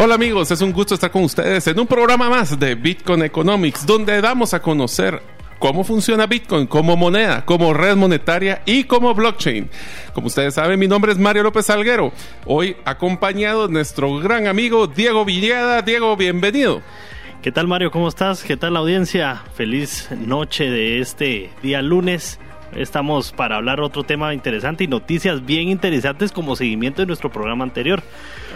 Hola amigos, es un gusto estar con ustedes en un programa más de Bitcoin Economics, donde damos a conocer cómo funciona Bitcoin como moneda, como red monetaria y como blockchain. Como ustedes saben, mi nombre es Mario López Alguero. Hoy acompañado de nuestro gran amigo Diego Villada. Diego, bienvenido. ¿Qué tal Mario? ¿Cómo estás? ¿Qué tal la audiencia? Feliz noche de este día lunes. Estamos para hablar otro tema interesante y noticias bien interesantes como seguimiento de nuestro programa anterior.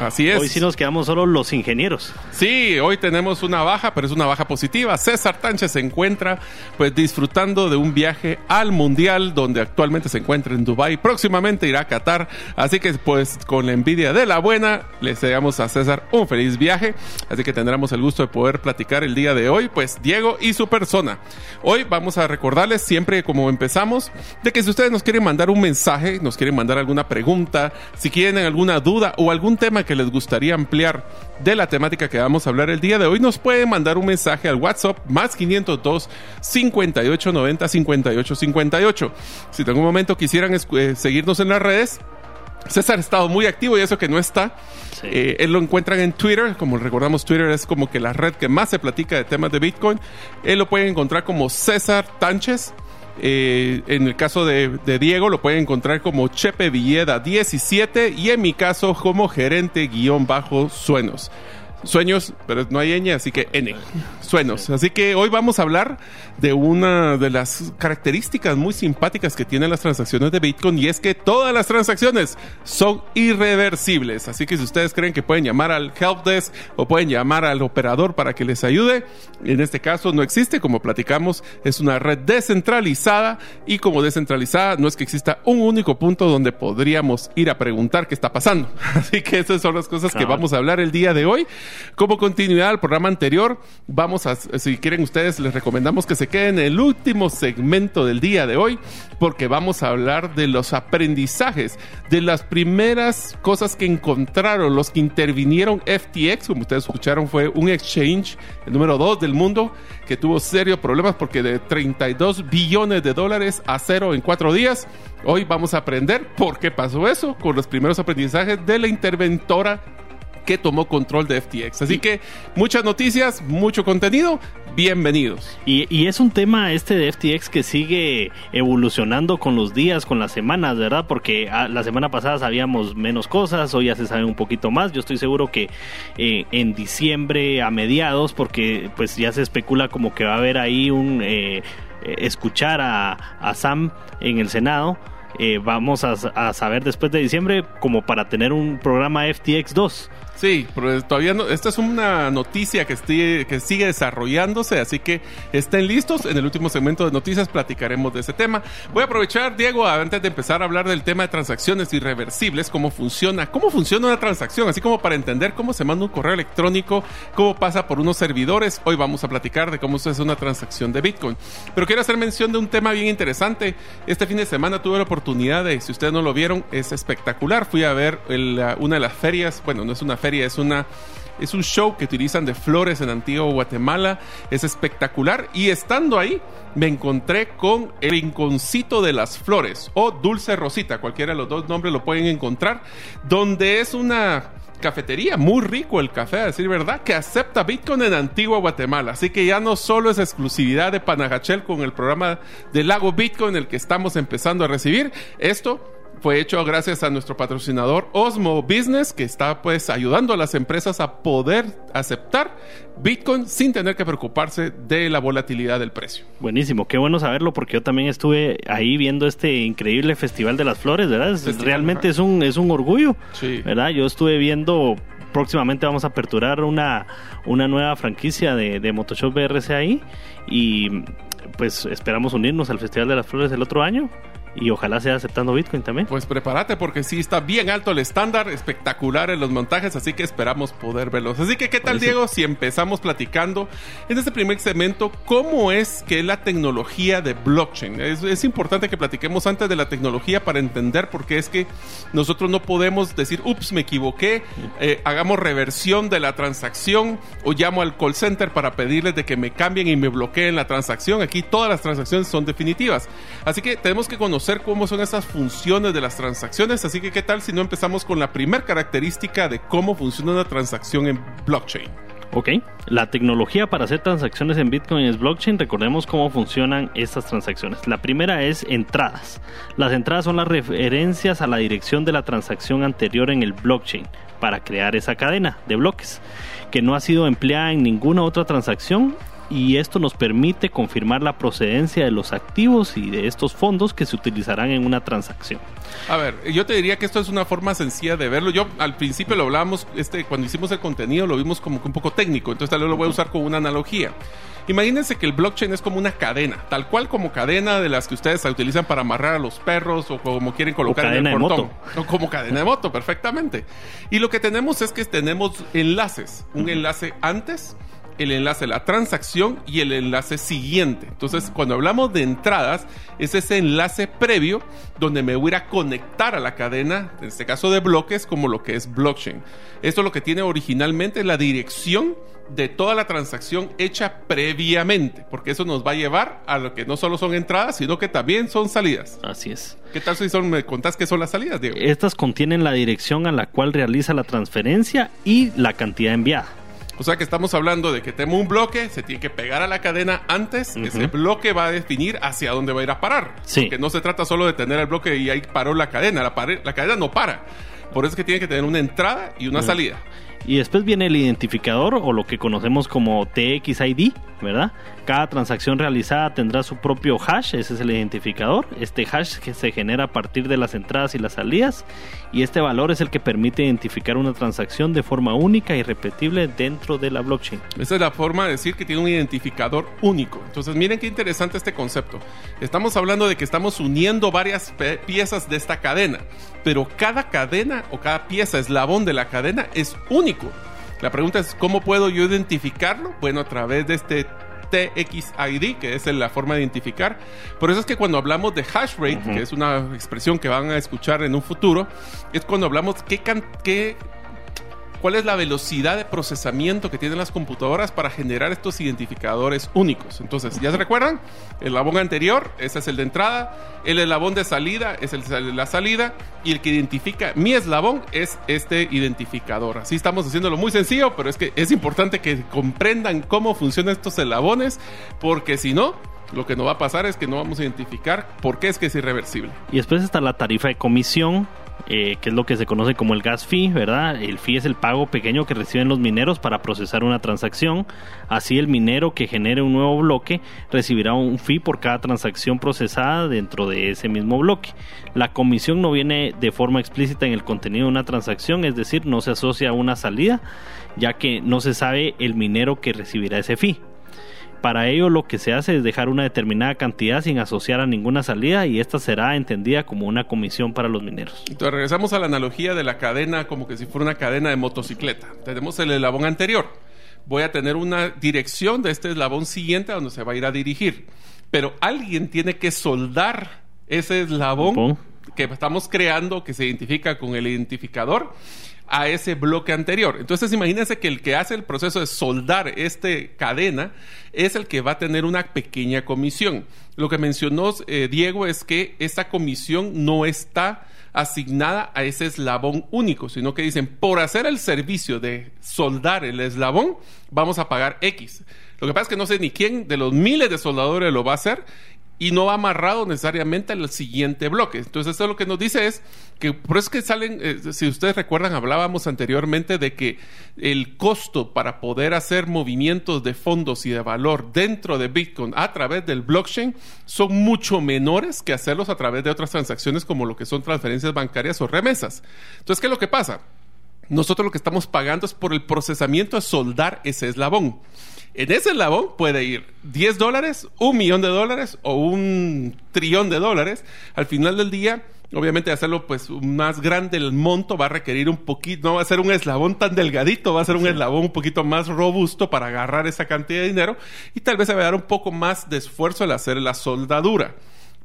Así es. Hoy sí nos quedamos solo los ingenieros. Sí, hoy tenemos una baja, pero es una baja positiva. César Tánchez se encuentra pues disfrutando de un viaje al Mundial donde actualmente se encuentra en Dubai. Próximamente irá a Qatar. Así que pues con la envidia de la buena le deseamos a César un feliz viaje. Así que tendremos el gusto de poder platicar el día de hoy pues Diego y su persona. Hoy vamos a recordarles siempre como empezamos de que si ustedes nos quieren mandar un mensaje, nos quieren mandar alguna pregunta, si quieren alguna duda o algún tema que les gustaría ampliar de la temática que vamos a hablar el día de hoy, nos pueden mandar un mensaje al WhatsApp más 502 5890 5858. Si en algún momento quisieran eh, seguirnos en las redes, César ha estado muy activo y eso que no está. Eh, él lo encuentran en Twitter, como recordamos Twitter es como que la red que más se platica de temas de Bitcoin. Él lo pueden encontrar como César Tánchez. Eh, en el caso de, Diego lo pueden encontrar como Chepe Villeda 17 y en mi caso como gerente guion bajo suenos. Sueños, pero no hay ñ, así que N. Sueños. Así que hoy vamos a hablar de una de las características muy simpáticas que tienen las transacciones de Bitcoin y es que todas las transacciones son irreversibles. Así que si ustedes creen que pueden llamar al helpdesk o pueden llamar al operador para que les ayude, en este caso no existe. Como platicamos, es una red descentralizada y como descentralizada no es que exista un único punto donde podríamos ir a preguntar qué está pasando. Así que esas son las cosas que vamos a hablar el día de hoy. Como continuidad al programa anterior, vamos a, si quieren ustedes, les recomendamos que se queden en el último segmento del día de hoy, porque vamos a hablar de los aprendizajes, de las primeras cosas que encontraron los que intervinieron FTX, como ustedes escucharon, fue un exchange, el número 2 del mundo, que tuvo serios problemas porque de 32 billones de dólares a cero en cuatro días. Hoy vamos a aprender por qué pasó eso con los primeros aprendizajes de la interventora que tomó control de FTX. Así que muchas noticias, mucho contenido. Bienvenidos. Y, es un tema este de FTX que sigue evolucionando con los días, con las semanas, ¿verdad? Porque ah, la semana pasada sabíamos menos cosas, hoy ya se sabe un poquito más. Yo estoy seguro que eh, en diciembre a mediados, porque pues ya se especula como que va a haber ahí un eh, escuchar a, a Sam en el Senado eh, vamos a, saber después de diciembre como para tener un programa FTX 2. Sí, pero todavía no. Esta es una noticia que, sigue desarrollándose, así que estén listos. En el último segmento de noticias platicaremos de ese tema. Voy a aprovechar, Diego, antes de empezar a hablar del tema de transacciones irreversibles, cómo funciona, cómo funciona una transacción, así como para entender cómo se manda un correo electrónico, cómo pasa por unos servidores. Hoy vamos a platicar de cómo se hace una transacción de Bitcoin. Pero quiero hacer mención de un tema bien interesante. Este fin de semana tuve la oportunidad de, si ustedes no lo vieron, es espectacular. Fui a ver una de las ferias, bueno, no es una feria es una es un show que utilizan de flores en Antigua Guatemala. Es espectacular. Y estando ahí, me encontré con el Rinconcito de las Flores o Dulce Rosita. Cualquiera de los dos nombres lo pueden encontrar. Donde es una cafetería, muy rico el café, a decir verdad, que acepta Bitcoin en Antigua Guatemala. Así que ya no solo es exclusividad de Panajachel con el programa del Lago Bitcoin, el que estamos empezando a recibir. Esto fue hecho gracias a nuestro patrocinador Osmo Business, que está pues ayudando a las empresas a poder aceptar Bitcoin sin tener que preocuparse de la volatilidad del precio. Buenísimo, qué bueno saberlo porque yo también estuve ahí viendo este increíble Festival de las Flores, ¿verdad? realmente es un, es un orgullo, ¿verdad? Yo estuve viendo próximamente vamos a aperturar una, una nueva franquicia de, de Motoshop BRC ahí y pues esperamos unirnos al Festival de las Flores el otro año y ojalá sea aceptando Bitcoin también. Pues prepárate porque sí está bien alto el estándar, espectacular en los montajes, así que esperamos poder verlos. Así que, ¿qué tal, Diego? Si empezamos platicando en este primer segmento, ¿cómo es que la tecnología de blockchain? Es, es importante que platiquemos antes de la tecnología para entender por qué es que nosotros no podemos decir, ups, me equivoqué, eh, hagamos reversión de la transacción o llamo al call center para pedirles de que me cambien y me bloqueen la transacción. Aquí todas las transacciones son definitivas. Así que tenemos que conocer cómo son esas funciones de las transacciones. Así que, ¿qué tal si no empezamos con la primera característica de cómo funciona una transacción en blockchain? Ok, la tecnología para hacer transacciones en Bitcoin es blockchain. Recordemos cómo funcionan estas transacciones. La primera es entradas. Las entradas son las referencias a la dirección de la transacción anterior en el blockchain para crear esa cadena de bloques que no ha sido empleada en ninguna otra transacción y esto nos permite confirmar la procedencia de los activos y de estos fondos que se utilizarán en una transacción. A ver, yo te diría que esto es una forma sencilla de verlo. Yo al principio lo hablábamos, este, cuando hicimos el contenido lo vimos como que un poco técnico, entonces tal vez lo voy a usar como una analogía. Imagínense que el blockchain es como una cadena, tal cual como cadena de las que ustedes utilizan para amarrar a los perros o como quieren colocar en el portón. O como cadena de moto, perfectamente. Y lo que tenemos es que tenemos enlaces, un enlace antes el enlace la transacción y el enlace siguiente. Entonces, cuando hablamos de entradas, es ese enlace previo donde me voy a conectar a la cadena, en este caso de bloques, como lo que es blockchain. Esto lo que tiene originalmente la dirección de toda la transacción hecha previamente, porque eso nos va a llevar a lo que no solo son entradas, sino que también son salidas. Así es. ¿Qué tal si son, me contás qué son las salidas, Diego? Estas contienen la dirección a la cual realiza la transferencia y la cantidad enviada. O sea que estamos hablando de que tengo un bloque, se tiene que pegar a la cadena antes, ese bloque va a definir hacia dónde va a ir a parar. Sí. Porque no se trata solo de tener el bloque y ahí paró la cadena, la, la cadena no para. Por eso es que tiene que tener una entrada y una salida. Y después viene el identificador o lo que conocemos como TXID, ¿verdad? Cada transacción realizada tendrá su propio hash, ese es el identificador. Este hash que se genera a partir de las entradas y las salidas y este valor es el que permite identificar una transacción de forma única y repetible dentro de la blockchain. Esa es la forma de decir que tiene un identificador único. Entonces miren qué interesante este concepto. Estamos hablando de que estamos uniendo varias piezas de esta cadena, pero cada cadena o cada pieza eslabón de la cadena es único. La pregunta es, ¿cómo puedo yo identificarlo? Bueno, a través de este TXID, que es la forma de identificar. Por eso es que cuando hablamos de hash rate, que es una expresión que van a escuchar en un futuro, es cuando hablamos qué, qué cuál es la velocidad de procesamiento que tienen las computadoras para generar estos identificadores únicos. Entonces, ¿ya se recuerdan? El eslabón anterior, ese es el de entrada, el eslabón de salida es el de la salida y el que identifica mi eslabón es este identificador. Así estamos haciéndolo muy sencillo, pero es que es importante que comprendan cómo funcionan estos eslabones, porque si no, lo que no va a pasar es que no vamos a identificar por qué es que es irreversible. Y después está la tarifa de comisión, eh, que es lo que se conoce como el gas fee, ¿verdad? El fee es el pago pequeño que reciben los mineros para procesar una transacción. Así el minero que genere un nuevo bloque recibirá un fee por cada transacción procesada dentro de ese mismo bloque. La comisión no viene de forma explícita en el contenido de una transacción, es decir, no se asocia a una salida, ya que no se sabe el minero que recibirá ese fee. Para ello lo que se hace es dejar una determinada cantidad sin asociar a ninguna salida y esta será entendida como una comisión para los mineros. Entonces regresamos a la analogía de la cadena como que si fuera una cadena de motocicleta. Tenemos el eslabón anterior. Voy a tener una dirección de este eslabón siguiente a donde se va a ir a dirigir. Pero alguien tiene que soldar ese eslabón que estamos creando, que se identifica con el identificador a ese bloque anterior. Entonces imagínense que el que hace el proceso de soldar esta cadena es el que va a tener una pequeña comisión. Lo que mencionó eh, Diego es que esta comisión no está asignada a ese eslabón único, sino que dicen, por hacer el servicio de soldar el eslabón, vamos a pagar X. Lo que pasa es que no sé ni quién de los miles de soldadores lo va a hacer y no va amarrado necesariamente al siguiente bloque. Entonces, eso lo que nos dice es que por eso es que salen, eh, si ustedes recuerdan, hablábamos anteriormente de que el costo para poder hacer movimientos de fondos y de valor dentro de Bitcoin a través del blockchain son mucho menores que hacerlos a través de otras transacciones como lo que son transferencias bancarias o remesas. Entonces, ¿qué es lo que pasa? Nosotros lo que estamos pagando es por el procesamiento de soldar ese eslabón. En ese eslabón puede ir 10 dólares, un millón de dólares o un trillón de dólares. Al final del día, obviamente hacerlo pues más grande el monto va a requerir un poquito, no va a ser un eslabón tan delgadito, va a ser un eslabón un poquito más robusto para agarrar esa cantidad de dinero y tal vez se va a dar un poco más de esfuerzo al hacer la soldadura.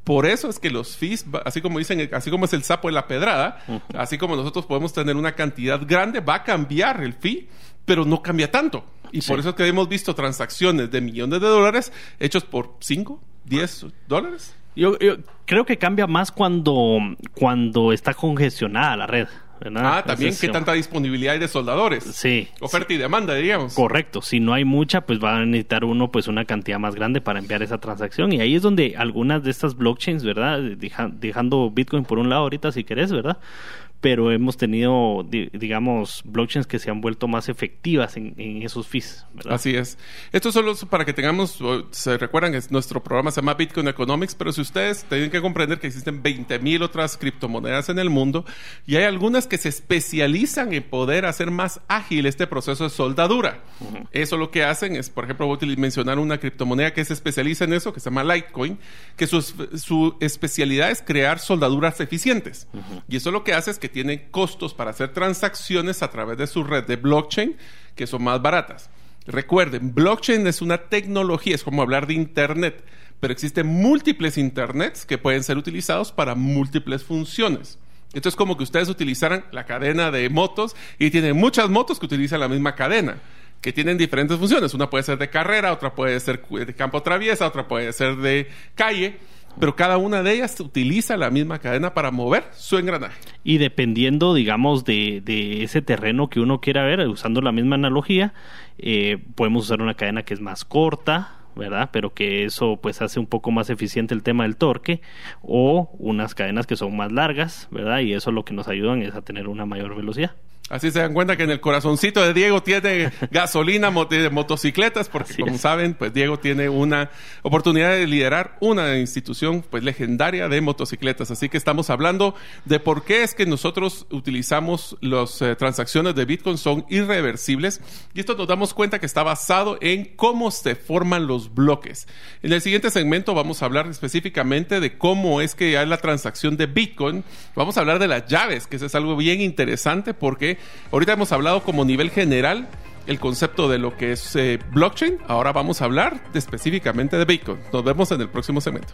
Por eso es que los fees, así como dicen, así como es el sapo de la pedrada, así como nosotros podemos tener una cantidad grande, va a cambiar el fee, pero no cambia tanto. Y por eso es que hemos visto transacciones de millones de dólares hechos por 5, 10 dólares. Yo, yo creo que cambia más cuando, cuando está congestionada la red. Ah, también qué tanta disponibilidad hay de soldadores. Sí. Oferta y demanda, diríamos. Correcto. Si no hay mucha, pues va a necesitar uno pues una cantidad más grande para enviar esa transacción. Y ahí es donde algunas de estas blockchains, ¿verdad? dejando Bitcoin por un lado ahorita si querés, ¿verdad? Pero hemos tenido, digamos, blockchains que se han vuelto más efectivas en, esos fees. ¿verdad? Así es. Esto solo es para que tengamos, se recuerdan que nuestro programa se llama Bitcoin Economics, pero si ustedes tienen que comprender que existen 20 mil otras criptomonedas en el mundo y hay algunas que se especializan en poder hacer más ágil este proceso de soldadura. Eso lo que hacen es, por ejemplo, voy a mencionar una criptomoneda que se especializa en eso, que se llama Litecoin, que su, su especialidad es crear soldaduras eficientes. Y eso lo que hace es que tienen costos para hacer transacciones a través de su red de blockchain que son más baratas. Recuerden, blockchain es una tecnología, es como hablar de Internet, pero existen múltiples Internets que pueden ser utilizados para múltiples funciones. Entonces, como que ustedes utilizaran la cadena de motos y tienen muchas motos que utilizan la misma cadena, que tienen diferentes funciones. Una puede ser de carrera, otra puede ser de campo traviesa, otra puede ser de calle pero cada una de ellas utiliza la misma cadena para mover su engranaje. Y dependiendo, digamos, de, de ese terreno que uno quiera ver, usando la misma analogía, eh, podemos usar una cadena que es más corta, ¿verdad? Pero que eso pues hace un poco más eficiente el tema del torque o unas cadenas que son más largas, ¿verdad? Y eso lo que nos ayudan es a tener una mayor velocidad. Así se dan cuenta que en el corazoncito de Diego tiene gasolina, de motocicletas, porque como saben, pues Diego tiene una oportunidad de liderar una institución pues legendaria de motocicletas. Así que estamos hablando de por qué es que nosotros utilizamos las eh, transacciones de Bitcoin son irreversibles. Y esto nos damos cuenta que está basado en cómo se forman los bloques. En el siguiente segmento vamos a hablar específicamente de cómo es que hay la transacción de Bitcoin. Vamos a hablar de las llaves, que eso es algo bien interesante porque ahorita hemos hablado como nivel general el concepto de lo que es eh, blockchain. Ahora vamos a hablar específicamente de Bitcoin. Nos vemos en el próximo segmento.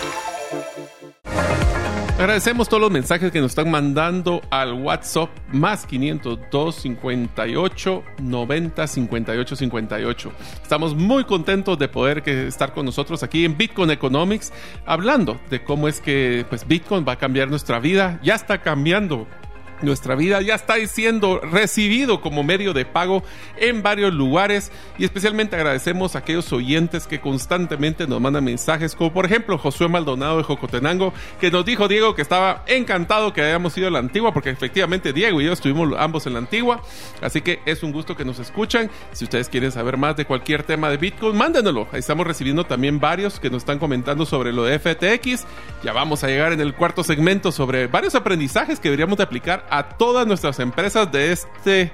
Agradecemos todos los mensajes que nos están mandando al WhatsApp más 502 58 90 58 58. Estamos muy contentos de poder que, estar con nosotros aquí en Bitcoin Economics hablando de cómo es que pues, Bitcoin va a cambiar nuestra vida. Ya está cambiando nuestra vida ya está siendo recibido como medio de pago en varios lugares y especialmente agradecemos a aquellos oyentes que constantemente nos mandan mensajes, como por ejemplo Josué Maldonado de Jocotenango, que nos dijo Diego que estaba encantado que hayamos ido a la antigua, porque efectivamente Diego y yo estuvimos ambos en la antigua, así que es un gusto que nos escuchan. Si ustedes quieren saber más de cualquier tema de Bitcoin, mándenlo. Ahí estamos recibiendo también varios que nos están comentando sobre lo de FTX. Ya vamos a llegar en el cuarto segmento sobre varios aprendizajes que deberíamos de aplicar a todas nuestras empresas de este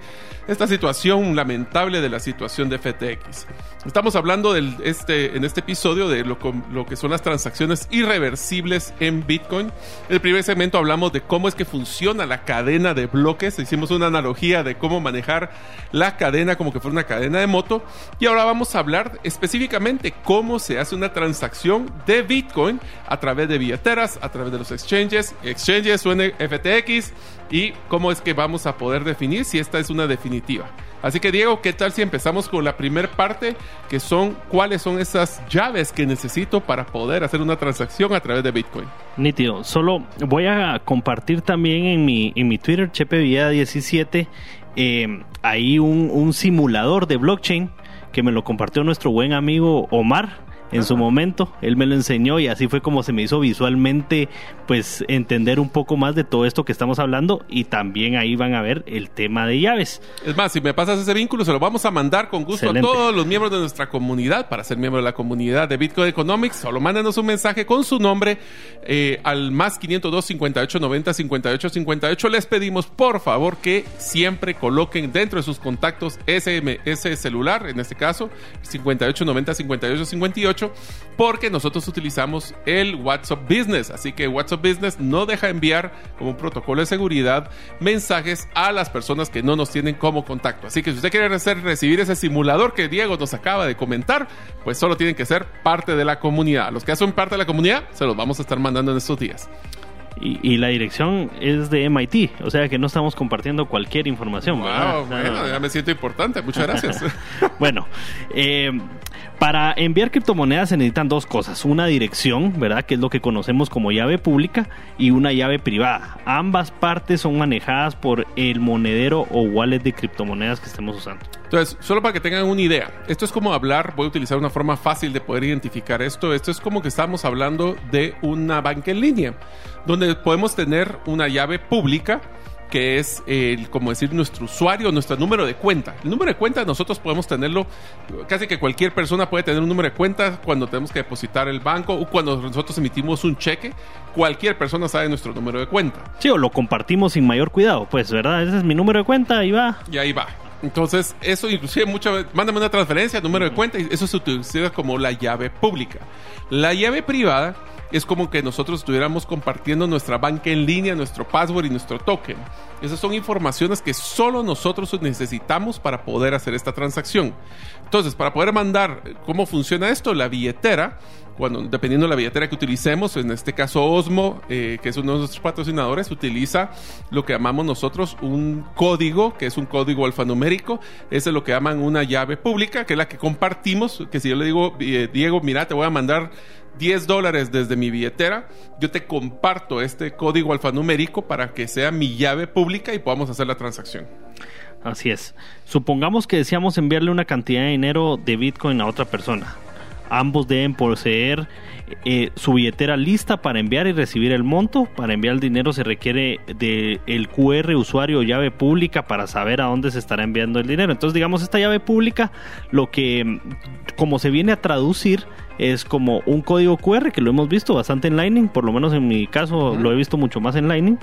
esta situación lamentable de la situación de FTX. Estamos hablando del, este, en este episodio de lo, que son las transacciones irreversibles en Bitcoin. En el primer segmento hablamos de cómo es que funciona la cadena de bloques. Hicimos una analogía de cómo manejar la cadena como que fuera una cadena de moto. Y ahora vamos a hablar específicamente cómo se hace una transacción de Bitcoin a través de billeteras, a través de los exchanges, exchanges o FTX y cómo es que vamos a poder definir si esta es una Así que Diego, ¿qué tal si empezamos con la primera parte, que son cuáles son esas llaves que necesito para poder hacer una transacción a través de Bitcoin? Nítido, solo voy a compartir también en mi, en mi Twitter, Chepe 17, eh, ahí un, un simulador de blockchain que me lo compartió nuestro buen amigo Omar en su momento. Él me lo enseñó y así fue como se me hizo visualmente pues entender un poco más de todo esto que estamos hablando y también ahí van a ver el tema de llaves. Es más, si me pasas ese vínculo se lo vamos a mandar con gusto a todos los miembros de nuestra comunidad para ser miembro de la comunidad de Bitcoin Economics. Solo mándenos un mensaje con su nombre eh, al más 502 58 90 58 58. Les pedimos por favor que siempre coloquen dentro de sus contactos ese celular, en este caso 58 90 58 58 porque nosotros utilizamos el WhatsApp Business. Así que WhatsApp Business no deja enviar como un protocolo de seguridad mensajes a las personas que no nos tienen como contacto. Así que si usted quiere recibir ese simulador que Diego nos acaba de comentar, pues solo tienen que ser parte de la comunidad. Los que son parte de la comunidad se los vamos a estar mandando en estos días. Y, la dirección es de MIT, o sea que no estamos compartiendo cualquier información. Wow, bueno, ya me siento importante, muchas gracias. bueno, eh, para enviar criptomonedas se necesitan dos cosas, una dirección, ¿verdad? Que es lo que conocemos como llave pública y una llave privada. Ambas partes son manejadas por el monedero o wallet de criptomonedas que estemos usando. Entonces, solo para que tengan una idea, esto es como hablar, voy a utilizar una forma fácil de poder identificar esto, esto es como que estamos hablando de una banca en línea, donde podemos tener una llave pública que es el, como decir, nuestro usuario, nuestro número de cuenta. El número de cuenta nosotros podemos tenerlo, casi que cualquier persona puede tener un número de cuenta cuando tenemos que depositar el banco o cuando nosotros emitimos un cheque. Cualquier persona sabe nuestro número de cuenta. Sí, o lo compartimos sin mayor cuidado, pues, ¿verdad? Ese es mi número de cuenta, ahí va. Y ahí va. Entonces, eso inclusive muchas veces, mándame una transferencia, número de cuenta, y eso se utiliza como la llave pública. La llave privada es como que nosotros estuviéramos compartiendo nuestra banca en línea, nuestro password y nuestro token. Esas son informaciones que solo nosotros necesitamos para poder hacer esta transacción. Entonces, para poder mandar, ¿cómo funciona esto? La billetera, cuando, dependiendo de la billetera que utilicemos, en este caso Osmo, eh, que es uno de nuestros patrocinadores, utiliza lo que llamamos nosotros un código, que es un código alfanumérico. Ese es lo que llaman una llave pública, que es la que compartimos. Que si yo le digo, eh, Diego, mira, te voy a mandar 10 dólares desde mi billetera, yo te comparto este código alfanumérico para que sea mi llave pública y podamos hacer la transacción. Así es. Supongamos que deseamos enviarle una cantidad de dinero de Bitcoin a otra persona. Ambos deben poseer eh, su billetera lista para enviar y recibir el monto. Para enviar el dinero se requiere del el QR usuario o llave pública para saber a dónde se estará enviando el dinero. Entonces, digamos, esta llave pública, lo que como se viene a traducir es como un código QR que lo hemos visto bastante en Lightning, por lo menos en mi caso lo he visto mucho más en Lightning,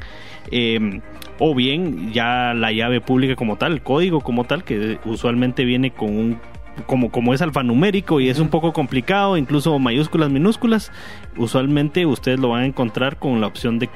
em, o bien ya la llave pública como tal, el código como tal, que usualmente viene con un como, como es alfanumérico y es un poco complicado, incluso mayúsculas, minúsculas, usualmente ustedes lo van a encontrar con la opción de,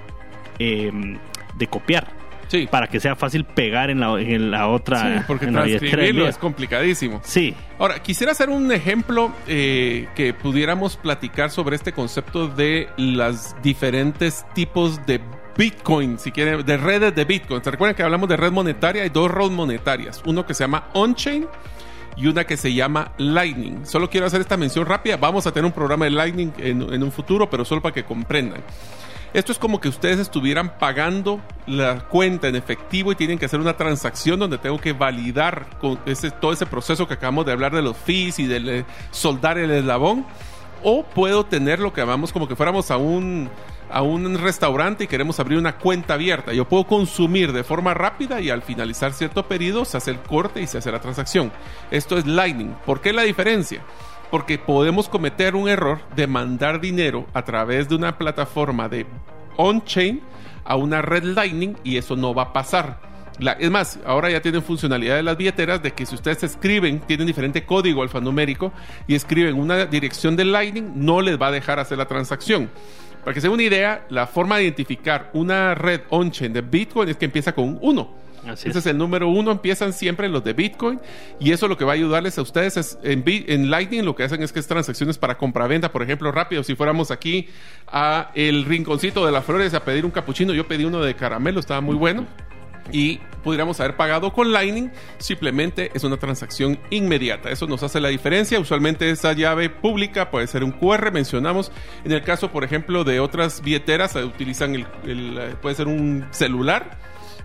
em, de copiar. Sí. Para que sea fácil pegar en la, en la otra. Sí, porque transcribirlo es complicadísimo. Sí. Ahora, quisiera hacer un ejemplo eh, que pudiéramos platicar sobre este concepto de los diferentes tipos de Bitcoin, si quieren, de redes de Bitcoin. ¿Se recuerdan que hablamos de red monetaria? Hay dos redes monetarias. Uno que se llama on-chain y una que se llama Lightning. Solo quiero hacer esta mención rápida. Vamos a tener un programa de Lightning en un futuro, pero solo para que comprendan. Esto es como que ustedes estuvieran pagando la cuenta en efectivo y tienen que hacer una transacción donde tengo que validar ese, todo ese proceso que acabamos de hablar de los fees y de soldar el eslabón. O puedo tener lo que llamamos como que fuéramos a un, a un restaurante y queremos abrir una cuenta abierta. Yo puedo consumir de forma rápida y al finalizar cierto periodo se hace el corte y se hace la transacción. Esto es Lightning. ¿Por qué la diferencia? porque podemos cometer un error de mandar dinero a través de una plataforma de on-chain a una red Lightning y eso no va a pasar. Es más, ahora ya tienen funcionalidad de las billeteras de que si ustedes escriben, tienen diferente código alfanumérico y escriben una dirección de Lightning, no les va a dejar hacer la transacción. Para que se den una idea, la forma de identificar una red on-chain de Bitcoin es que empieza con un 1. Así Ese es. el número uno, empiezan siempre los de Bitcoin y eso lo que va a ayudarles a ustedes es en, en Lightning lo que hacen es que es transacciones para compra-venta, por ejemplo, rápido, si fuéramos aquí a el rinconcito de las flores a pedir un capuchino, yo pedí uno de caramelo, estaba muy bueno y pudiéramos haber pagado con Lightning, simplemente es una transacción inmediata. Eso nos hace la diferencia. Usualmente esa llave pública puede ser un QR, mencionamos. En el caso, por ejemplo, de otras billeteras, eh, utilizan el, eh, puede ser un celular,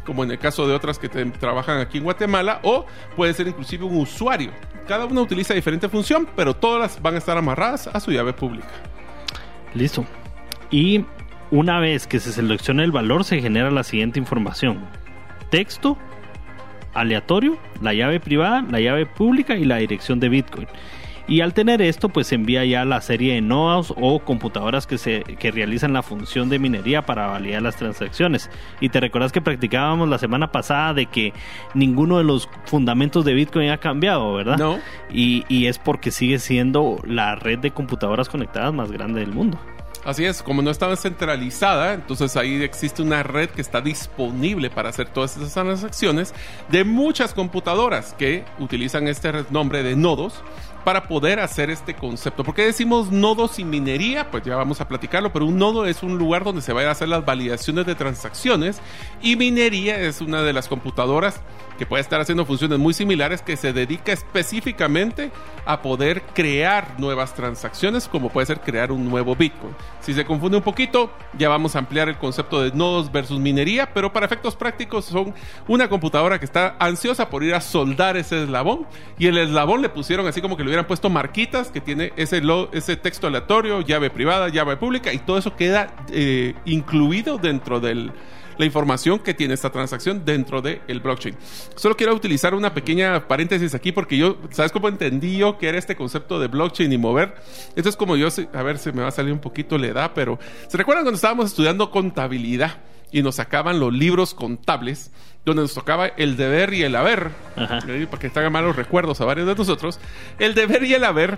como en el caso de otras que trabajan aquí en Guatemala, o puede ser inclusive un usuario. Cada una utiliza diferente función, pero todas van a estar amarradas a su llave pública. Listo. Y una vez que se selecciona el valor, se genera la siguiente información: texto, aleatorio, la llave privada, la llave pública y la dirección de Bitcoin. Y al tener esto, pues se envía ya la serie de nodos o computadoras que, se, que realizan la función de minería para validar las transacciones. Y te recuerdas que practicábamos la semana pasada de que ninguno de los fundamentos de Bitcoin ha cambiado, ¿verdad? No. Y, y es porque sigue siendo la red de computadoras conectadas más grande del mundo. Así es, como no estaba centralizada, entonces ahí existe una red que está disponible para hacer todas esas transacciones de muchas computadoras que utilizan este nombre de nodos para poder hacer este concepto. ¿Por qué decimos nodos y minería? Pues ya vamos a platicarlo, pero un nodo es un lugar donde se van a hacer las validaciones de transacciones y minería es una de las computadoras que puede estar haciendo funciones muy similares que se dedica específicamente a poder crear nuevas transacciones, como puede ser crear un nuevo Bitcoin. Si se confunde un poquito, ya vamos a ampliar el concepto de nodos versus minería, pero para efectos prácticos son una computadora que está ansiosa por ir a soldar ese eslabón y el eslabón le pusieron así como que le hubieran puesto marquitas que tiene ese, ese texto aleatorio, llave privada, llave pública y todo eso queda eh, incluido dentro del la información que tiene esta transacción dentro del blockchain. Solo quiero utilizar una pequeña paréntesis aquí porque yo, ¿sabes cómo entendí yo que era este concepto de blockchain y mover? Esto es como yo, a ver, se me va a salir un poquito la edad, pero ¿se recuerdan cuando estábamos estudiando contabilidad? Y nos sacaban los libros contables, donde nos tocaba el deber y el haber, Ajá. para que hagan malos recuerdos a varios de nosotros. El deber y el haber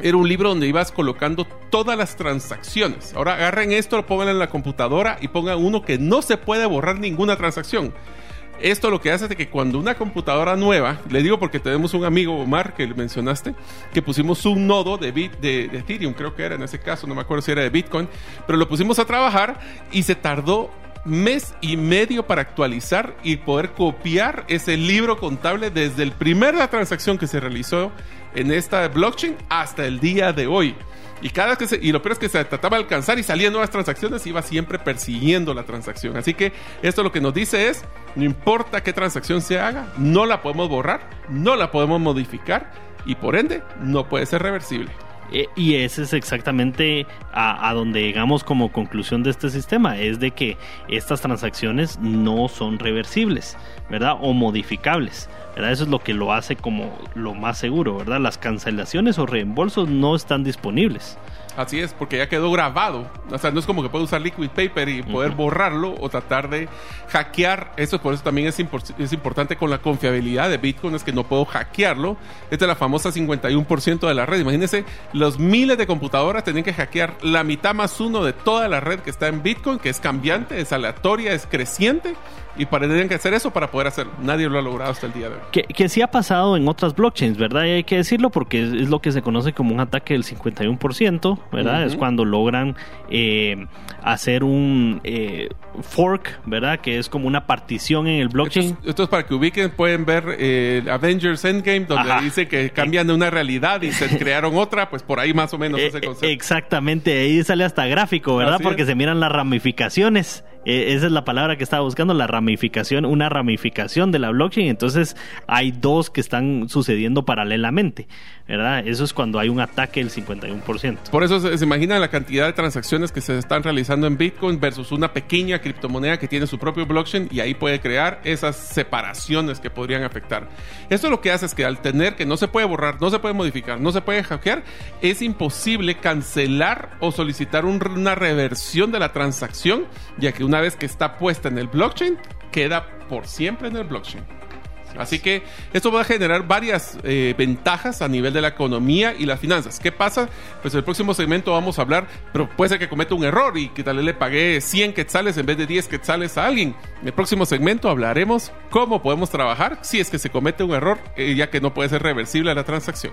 era un libro donde ibas colocando todas las transacciones. Ahora agarren esto, pónganlo en la computadora y pongan uno que no se puede borrar ninguna transacción. Esto lo que hace es que cuando una computadora nueva, le digo porque tenemos un amigo, Omar, que mencionaste, que pusimos un nodo de, bit, Ethereum, creo que era en ese caso, no me acuerdo si era de Bitcoin, pero lo pusimos a trabajar y se tardó mes y medio para actualizar y poder copiar ese libro contable desde el primera transacción que se realizó en esta blockchain hasta el día de hoy. Y cada vez que se, y lo peor es que se trataba de alcanzar y salían nuevas transacciones, iba siempre persiguiendo la transacción. Así que esto lo que nos dice es, no importa qué transacción se haga, no la podemos borrar, no la podemos modificar y por ende no puede ser reversible. Eh, Y ese es exactamente a, a donde llegamos como conclusión de este sistema, es de que estas transacciones no son reversibles, ¿verdad? O modificables, ¿verdad? Eso es lo que lo hace como lo más seguro, ¿verdad? Las cancelaciones o reembolsos no están disponibles. Así es, porque ya quedó grabado. O sea, no es como que puede usar liquid paper y poder borrarlo o tratar de hackear. Eso por eso también es, impor- es importante con la confiabilidad de Bitcoin, es que no puedo hackearlo. Esta es la famosa 51% de la red. Imagínense, los miles de computadoras tienen que hackear la mitad más uno de toda la red que está en Bitcoin, que es cambiante, es aleatoria, es creciente. Y para, tienen que hacer eso para poder hacerlo. Nadie lo ha logrado hasta el día de hoy. Que, que sí ha pasado en otras blockchains, ¿verdad? Y hay que decirlo porque es, es lo que se conoce como un ataque del 51%, ¿verdad? Es cuando logran eh, hacer un eh, fork, ¿verdad? Que es como una partición en el Esto blockchain. es, esto es para que ubiquen, pueden ver eh, Avengers Endgame, donde Ajá. dice que cambian de una realidad y se crearon otra, pues por ahí más o menos Eh, ese eh, concepto. exactamente, ahí sale hasta gráfico, ¿verdad? Así Porque es. se miran las ramificaciones. Eh, esa es la palabra que estaba buscando, la ramificación, una ramificación de la blockchain. Entonces hay dos que están sucediendo paralelamente, ¿verdad? Eso es cuando hay un ataque del 51%. Por eso se, se imagina la cantidad de transacciones que se están realizando en Bitcoin versus una pequeña criptomoneda que tiene su propio blockchain y ahí puede crear esas separaciones que podrían afectar. Esto lo que hace es que al tener que no se puede borrar, no se puede modificar, no se puede hackear, es imposible cancelar o solicitar un- una reversión de la transacción, ya que una vez que está puesta en el blockchain, queda por siempre en el blockchain. Así que esto va a generar varias eh, ventajas a nivel de la economía y las finanzas. ¿Qué pasa? Pues en el próximo segmento vamos a hablar, pero puede ser que cometa un error y que tal vez le pagué 100 quetzales en vez de 10 quetzales a alguien. En el próximo segmento hablaremos cómo podemos trabajar si es que se comete un error, eh, ya que no puede ser reversible la transacción.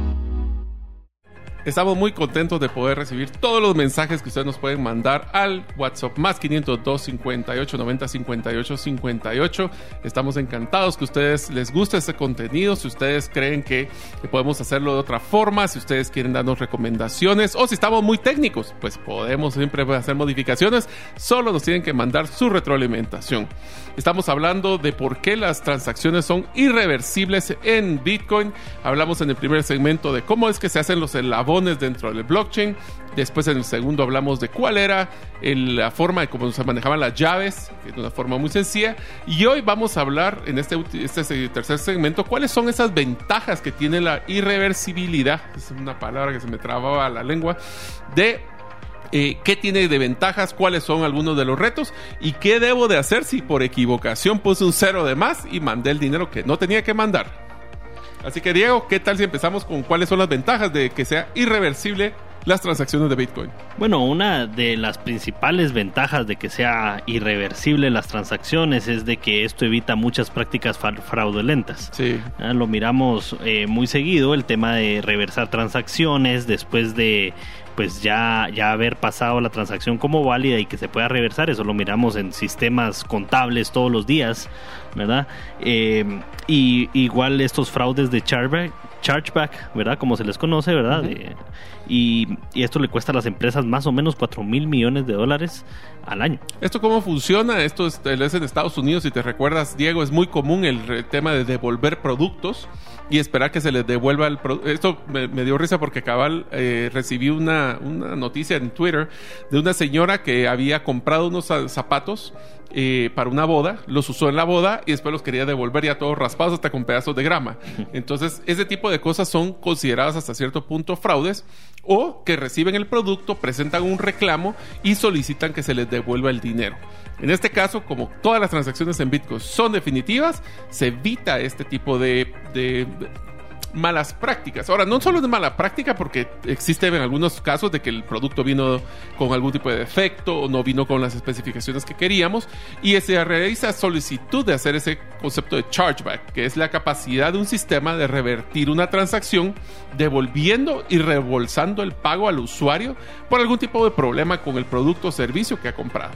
Estamos muy contentos de poder recibir todos los mensajes que ustedes nos pueden mandar al WhatsApp más 502 58 90 58 58. Estamos encantados que ustedes les guste este contenido. Si ustedes creen que, podemos hacerlo de otra forma, si ustedes quieren darnos recomendaciones o si estamos muy técnicos, pues podemos siempre hacer modificaciones. Solo nos tienen que mandar su retroalimentación. Estamos hablando de por qué las transacciones son irreversibles en Bitcoin. Hablamos en el primer segmento de cómo es que se hacen los elabones dentro del blockchain. Después en el segundo hablamos de cuál era la forma de cómo se manejaban las llaves, de una forma muy sencilla. Y hoy vamos a hablar en este, este tercer segmento cuáles son esas ventajas que tiene la irreversibilidad. Es una palabra que se me trababa la lengua. De eh, qué tiene de ventajas, cuáles son algunos de los retos y qué debo de hacer si por equivocación puse un cero de más y mandé el dinero que no tenía que mandar. Así que Diego, ¿qué tal si empezamos con cuáles son las ventajas de que sea irreversible las transacciones de Bitcoin? Bueno, una de las principales ventajas de que sea irreversible las transacciones es de que esto evita muchas prácticas fraudulentas. Sí. Ah, lo miramos eh, muy seguido, el tema de reversar transacciones después de pues ya, ya haber pasado la transacción como válida y que se pueda reversar, eso lo miramos en sistemas contables todos los días, ¿verdad? Eh, y igual estos fraudes de chargeback, chargeback ¿verdad? Como se les conoce, ¿verdad? y, esto le cuesta a las empresas más o menos 4 mil millones de dólares al año. ¿Esto cómo funciona? Esto es, es en Estados Unidos, si te recuerdas, Diego, es muy común el tema de devolver productos y esperar que se les devuelva el producto. Esto me, dio risa porque cabal eh, recibí una, una noticia en Twitter de una señora que había comprado unos zapatos eh, para una boda, los usó en la boda y después los quería devolver ya todos raspados hasta con pedazos de grama. Entonces, ese tipo de cosas son consideradas hasta cierto punto fraudes o que reciben el producto, presentan un reclamo y solicitan que se les devuelva el dinero. En este caso, como todas las transacciones en Bitcoin son definitivas, se evita este tipo de, malas prácticas. Ahora, no solo es mala práctica porque existe en algunos casos de que el producto vino con algún tipo de defecto o no vino con las especificaciones que queríamos y se realiza solicitud de hacer ese concepto de chargeback, que es la capacidad de un sistema de revertir una transacción devolviendo y reembolsando el pago al usuario por algún tipo de problema con el producto o servicio que ha comprado.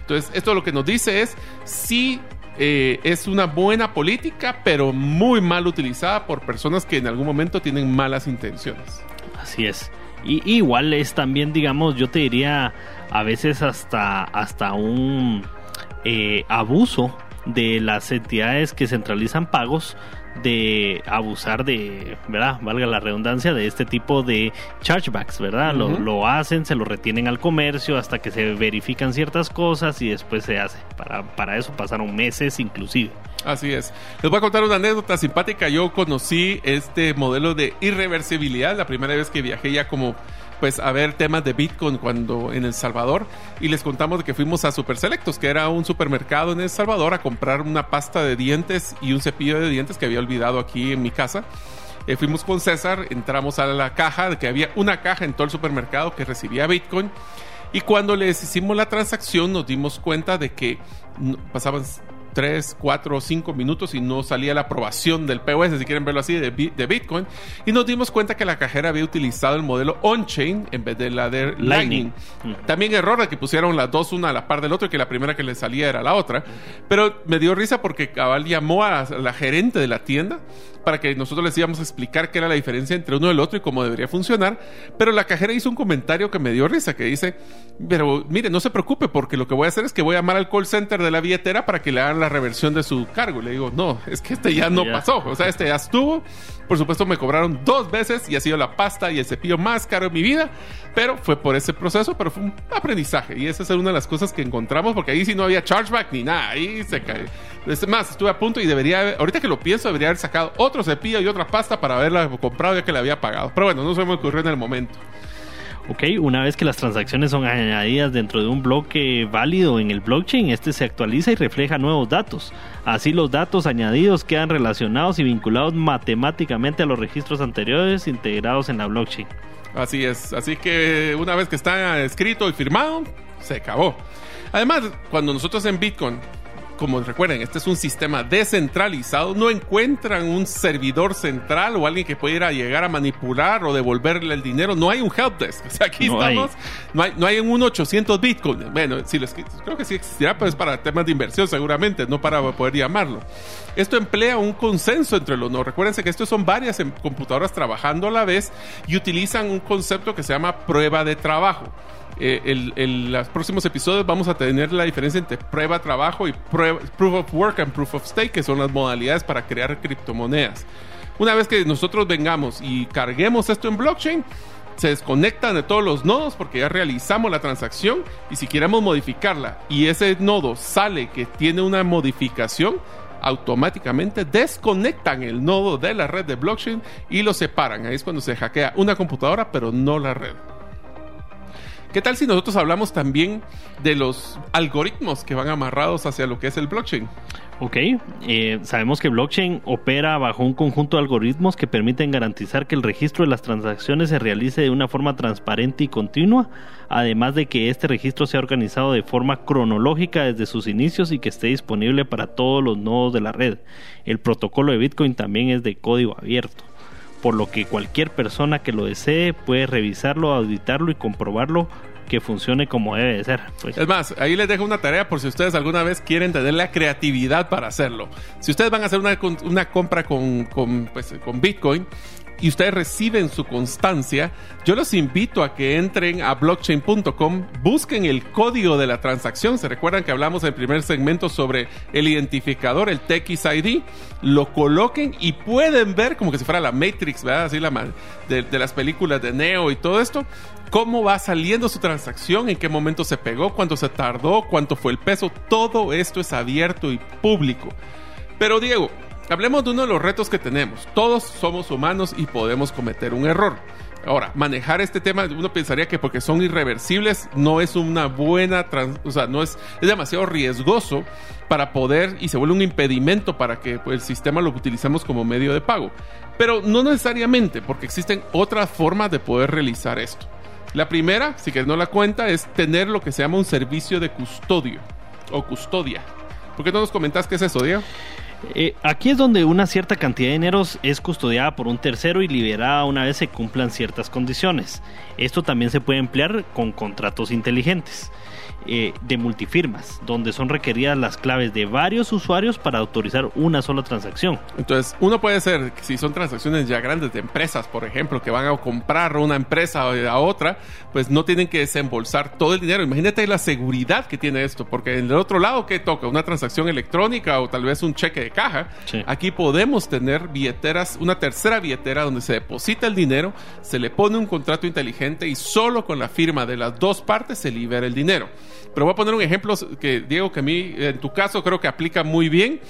Entonces, esto lo que nos dice es si eh, es una buena política, pero muy mal utilizada por personas que en algún momento tienen malas intenciones. Así es. Y igual es también, digamos, yo te diría a veces hasta, hasta un eh, abuso de las entidades que centralizan pagos de abusar de, ¿verdad? Valga la redundancia, de este tipo de chargebacks, ¿verdad? lo, hacen, se lo retienen al comercio hasta que se verifican ciertas cosas y después se hace. Para, para eso pasaron meses inclusive. Así es. Les voy a contar una anécdota simpática. Yo conocí este modelo de irreversibilidad la primera vez que viajé ya como pues a ver temas de Bitcoin cuando en El Salvador y les contamos que fuimos a Super Selectos, que era un supermercado en El Salvador a comprar una pasta de dientes y un cepillo de dientes que había olvidado aquí en mi casa. Eh, fuimos con César, entramos a la caja, de que había una caja en todo el supermercado que recibía Bitcoin. Y cuando les hicimos la transacción nos dimos cuenta de que pasaban 3, 4 o 5 minutos y no salía la aprobación del POS, si quieren verlo así, de, de Bitcoin. Y nos dimos cuenta que la cajera había utilizado el modelo on-chain en vez de la de Lightning. También error de que pusieron las dos una a la par del otro y que la primera que le salía era la otra. Pero me dio risa porque Cabal llamó a la gerente de la tienda para que nosotros les íbamos a explicar qué era la diferencia entre uno y el otro y cómo debería funcionar. Pero la cajera hizo un comentario que me dio risa, que dice, pero mire, no se preocupe porque lo que voy a hacer es que voy a llamar al call center de la billetera para que le hagan la reversión de su cargo. Le digo, no, es que este ya no pasó, o sea, este ya estuvo. Por supuesto me cobraron dos veces y ha sido la pasta y el cepillo más caro de mi vida, pero fue por ese proceso, pero fue un aprendizaje y esa es una de las cosas que encontramos porque ahí sí no había chargeback ni nada, ahí se cae. Es más, estuve a punto y debería, ahorita que lo pienso, debería haber sacado otro cepillo y otra pasta para haberla comprado ya que la había pagado. Pero bueno, no se me ocurrió en el momento. Ok, una vez que las transacciones son añadidas dentro de un bloque válido en el blockchain, este se actualiza y refleja nuevos datos. Así los datos añadidos quedan relacionados y vinculados matemáticamente a los registros anteriores integrados en la blockchain. Así es, así que una vez que está escrito y firmado, se acabó. Además, cuando nosotros en Bitcoin como recuerden, este es un sistema descentralizado, no encuentran un servidor central o alguien que pudiera llegar a manipular o devolverle el dinero. No hay un helpdesk. O sea, aquí estamos. No, hay, no hay un 800 Bitcoin. Bueno, sí, creo que sí existirá, pero es para temas de inversión seguramente, no para poder llamarlo. Esto emplea un consenso entre los no. Recuérdense que estos son varias em, computadoras trabajando a la vez y utilizan un concepto que se llama prueba de trabajo. Eh, los próximos episodios vamos a tener la diferencia entre prueba trabajo y proof of work and proof of stake, que son las modalidades para crear criptomonedas. Una vez que nosotros vengamos y carguemos esto en blockchain, se desconectan de todos los nodos porque ya realizamos la transacción y si queremos modificarla y ese nodo sale que tiene una modificación, automáticamente desconectan el nodo de la red de blockchain y lo separan. Ahí es cuando se hackea una computadora pero no la red. ¿Qué tal si nosotros hablamos también de los algoritmos que van amarrados hacia lo que es el blockchain? Ok, eh, sabemos que blockchain opera bajo un conjunto de algoritmos que permiten garantizar que el registro de las transacciones se realice de una forma transparente y continua, además de que este registro sea organizado de forma cronológica desde sus inicios y que esté disponible para todos los nodos de la red. El protocolo de Bitcoin también es de código abierto por lo que cualquier persona que lo desee puede revisarlo, auditarlo y comprobarlo que funcione como debe de ser. Pues. Es más, ahí les dejo una tarea por si ustedes alguna vez quieren tener la creatividad para hacerlo. Si ustedes van a hacer una, una compra con, con, pues, con Bitcoin, y ustedes reciben su constancia, yo los invito a que entren a blockchain.com, busquen el código de la transacción. Se recuerdan que hablamos en el primer segmento sobre el identificador, el TXID, lo coloquen y pueden ver como que si fuera la Matrix, ¿verdad? Así la de, de las películas de Neo y todo esto cómo va saliendo su transacción, en qué momento se pegó, cuánto se tardó, cuánto fue el peso, todo esto es abierto y público. Pero Diego, Hablemos de uno de los retos que tenemos. Todos somos humanos y podemos cometer un error. Ahora, manejar este tema, uno pensaría que porque son irreversibles no es una buena, o sea, no es, es demasiado riesgoso para poder y se vuelve un impedimento para que pues, el sistema lo utilicemos como medio de pago. Pero no necesariamente, porque existen otras formas de poder realizar esto. La primera, si que no la cuenta, es tener lo que se llama un servicio de custodio o custodia. ¿Por qué no nos comentas qué es eso, Diego? Eh, aquí es donde una cierta cantidad de dinero es custodiada por un tercero y liberada una vez se cumplan ciertas condiciones. Esto también se puede emplear con contratos inteligentes. Eh, de multifirmas, donde son requeridas las claves de varios usuarios para autorizar una sola transacción. Entonces, uno puede ser, si son transacciones ya grandes de empresas, por ejemplo, que van a comprar una empresa a otra, pues no tienen que desembolsar todo el dinero. Imagínate la seguridad que tiene esto, porque en el otro lado, ¿qué toca? Una transacción electrónica o tal vez un cheque de caja. Aquí podemos tener billeteras, una tercera billetera donde se deposita el dinero, se le pone un contrato inteligente y solo con la firma de las dos partes se libera el dinero. Pero voy a poner un ejemplo que, Diego, que a mí, en tu caso, creo que aplica muy bien.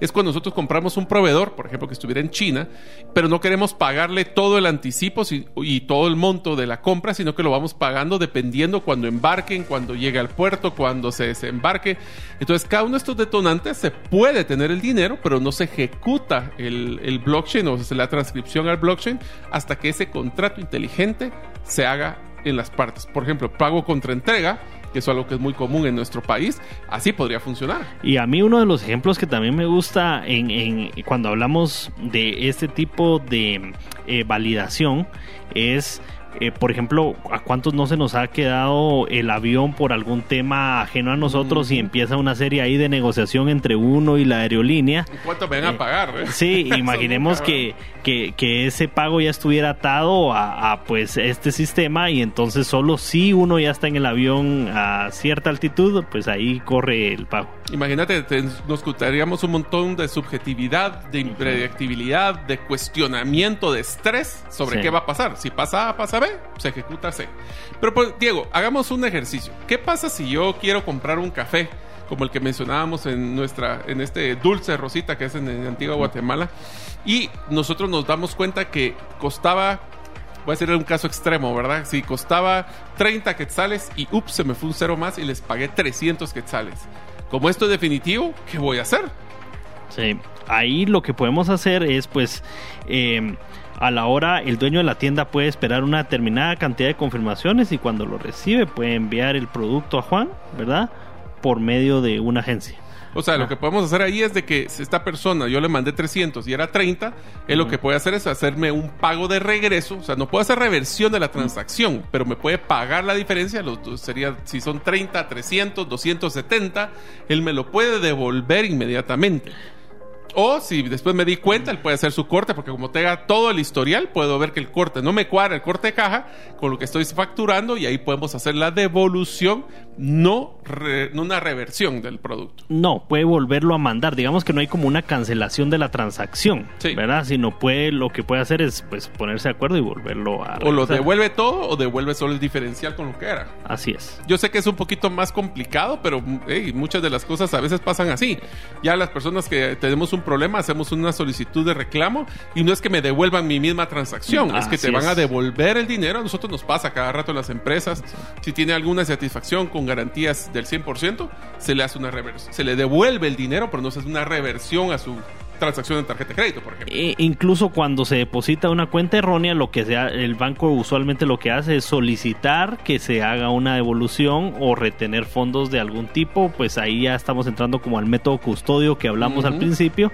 Es cuando nosotros compramos un proveedor, por ejemplo, que estuviera en China, pero no queremos pagarle todo el anticipo y todo el monto de la compra, sino que lo vamos pagando dependiendo cuando embarquen, cuando llegue al puerto, cuando se desembarque. Entonces, cada uno de estos detonantes se puede tener el dinero, pero no se ejecuta el, blockchain o la transcripción al blockchain hasta que ese contrato inteligente se haga en las partes. Por ejemplo, pago contra entrega que es algo que es muy común en nuestro país, así podría funcionar. Y a mí uno de los ejemplos que también me gusta en, cuando hablamos de este tipo de eh, validación es eh, por ejemplo, ¿a cuántos no se nos ha quedado el avión por algún tema ajeno a nosotros y empieza una serie ahí de negociación entre uno y la aerolínea? ¿Cuánto me van a eh, pagar? Eh? Sí, imaginemos que, que, que, ese pago ya estuviera atado a, pues este sistema y entonces solo si uno ya está en el avión a cierta altitud, pues ahí corre el pago. Imagínate, nos quitaríamos un montón de subjetividad, de impredictibilidad, de cuestionamiento, de estrés sobre qué va a pasar. Si pasa A, pasa B, se ejecuta C. Pero pues, Diego, hagamos un ejercicio. ¿Qué pasa si yo quiero comprar un café? como el que mencionábamos en nuestra en este dulce rosita que es en, en Antigua Guatemala y nosotros nos damos cuenta que costaba voy a decir un caso extremo, ¿verdad? Si costaba 30 quetzales y ups, se me fue un cero más y les pagué 300 quetzales. Como esto es definitivo, ¿qué voy a hacer? Sí, ahí lo que podemos hacer es pues... Eh, a la hora el dueño de la tienda puede esperar una determinada cantidad de confirmaciones y cuando lo recibe puede enviar el producto a Juan, ¿verdad? Por medio de una agencia. O sea, lo que podemos hacer ahí es de que si esta persona yo le mandé 300 y era 30, él lo que puede hacer es hacerme un pago de regreso. O sea, no puede hacer reversión de la transacción, pero me puede pagar la diferencia. Los, sería, si son 30, 300, 270, él me lo puede devolver inmediatamente. O si después me di cuenta, él puede hacer su corte, porque como tenga todo el historial, puedo ver que el corte no me cuadra, el corte de caja, con lo que estoy facturando, y ahí podemos hacer la devolución, no, una reversión del producto. No, puede volverlo a mandar. Digamos que no hay como una cancelación de la transacción, ¿verdad? Sino puede, lo que puede hacer es pues ponerse de acuerdo y volverlo a. O lo devuelve todo o devuelve solo el diferencial con lo que era. Así es. Yo sé que es un poquito más complicado, pero muchas de las cosas a veces pasan así. Ya las personas que tenemos un problema, hacemos una solicitud de reclamo y no es que me devuelvan mi misma transacción, es que te van a devolver el dinero. A nosotros nos pasa cada rato en las empresas. Si tiene alguna satisfacción con garantías del 100%, se le hace una reversión. Se le devuelve el dinero, pero no se hace una reversión a su transacción de tarjeta de crédito, por ejemplo. E incluso cuando se deposita una cuenta errónea, lo que sea, el banco usualmente lo que hace es solicitar que se haga una devolución o retener fondos de algún tipo, pues ahí ya estamos entrando como al método custodio que hablamos al principio,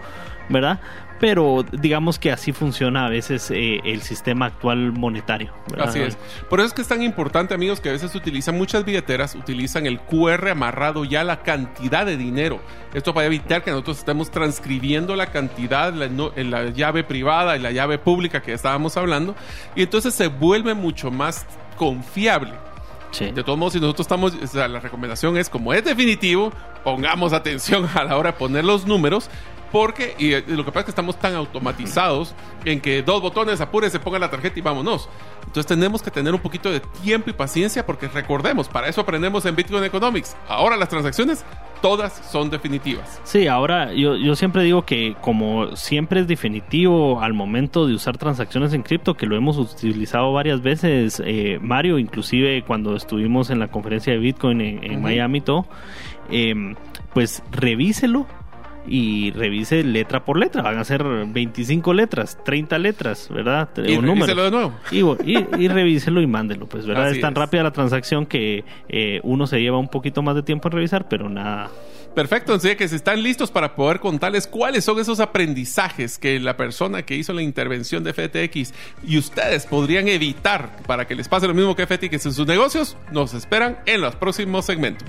¿verdad? Pero digamos que así funciona a veces eh, el sistema actual monetario. Así es. Por eso es que es tan importante, amigos, que a veces utilizan muchas billeteras, utilizan el QR amarrado ya la cantidad de dinero. Esto para evitar que nosotros estemos transcribiendo la cantidad en la llave privada y la llave pública que estábamos hablando, y entonces se vuelve mucho más confiable. De todos modos, si nosotros estamos, o sea, la recomendación es, como es definitivo, pongamos atención a la hora de poner los números porque, y eh, lo que pasa es que estamos tan automatizados en que dos botones, apure, se ponga la tarjeta y vámonos. Entonces tenemos que tener un poquito de tiempo y paciencia porque recordemos, para eso aprendemos en Bitcoin Economics. Ahora las transacciones todas son definitivas. Sí, ahora yo, yo siempre digo que como siempre es definitivo al momento de usar transacciones en cripto, que lo hemos utilizado varias veces, eh, Mario, inclusive cuando estuvimos en la conferencia de Bitcoin en, Miami, todo, eh, pues revíselo y revise letra por letra. Van a ser 25 letras, 30 letras, ¿verdad? Y revíselo de nuevo. Y, revíselo y mándelo, pues, ¿verdad? es tan rápida la transacción que eh, uno se lleva un poquito más de tiempo en revisar, pero nada. Perfecto, entonces que si están listos para poder contarles cuáles son esos aprendizajes que la persona que hizo la intervención de FTX y ustedes podrían evitar para que les pase lo mismo que FTX en sus negocios, nos esperan en los próximos segmentos.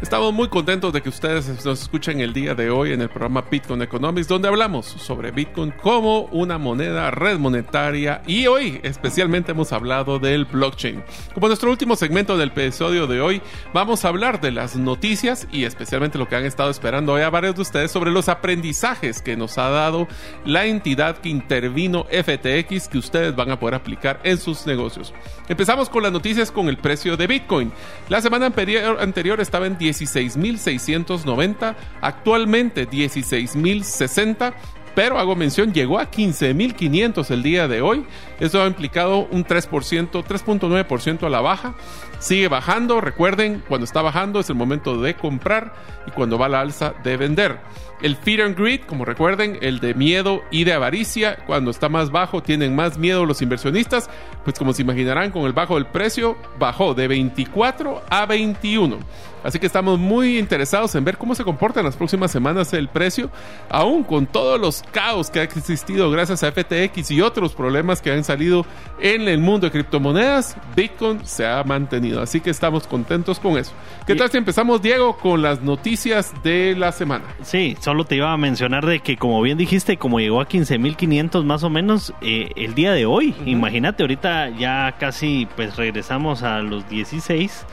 Estamos muy contentos de que ustedes nos escuchen el día de hoy en el programa Bitcoin Economics, donde hablamos sobre Bitcoin como una moneda, red monetaria y hoy especialmente hemos hablado del blockchain. Como nuestro último segmento del episodio de hoy, vamos a hablar de las noticias y especialmente lo que han estado esperando hoy a varios de ustedes sobre los aprendizajes que nos ha dado la entidad que intervino FTX que ustedes van a poder aplicar en sus negocios. Empezamos con las noticias con el precio de Bitcoin. La semana anterior, estaba en 16.690, actualmente 16.060 pero hago mención, llegó a 15.500 el día de hoy. Eso ha implicado un 3%, 3.9% a la baja. Sigue bajando, recuerden, cuando está bajando es el momento de comprar y cuando va a la alza de vender. El fear and greed, como recuerden, el de miedo y de avaricia, cuando está más bajo tienen más miedo los inversionistas, pues como se imaginarán con el bajo del precio, bajó de 24 a 21. Así que estamos muy interesados en ver cómo se comporta en las próximas semanas el precio, aún con todos los caos que ha existido gracias a FTX y otros problemas que han salido en el mundo de criptomonedas, Bitcoin se ha mantenido. Así que estamos contentos con eso. ¿Qué tal si empezamos, Diego, con las noticias de la semana? Sí, solo te iba a mencionar de que, como bien dijiste, como llegó a 15.500 más o menos eh, el día de hoy, imagínate, ahorita ya casi pues regresamos a los 16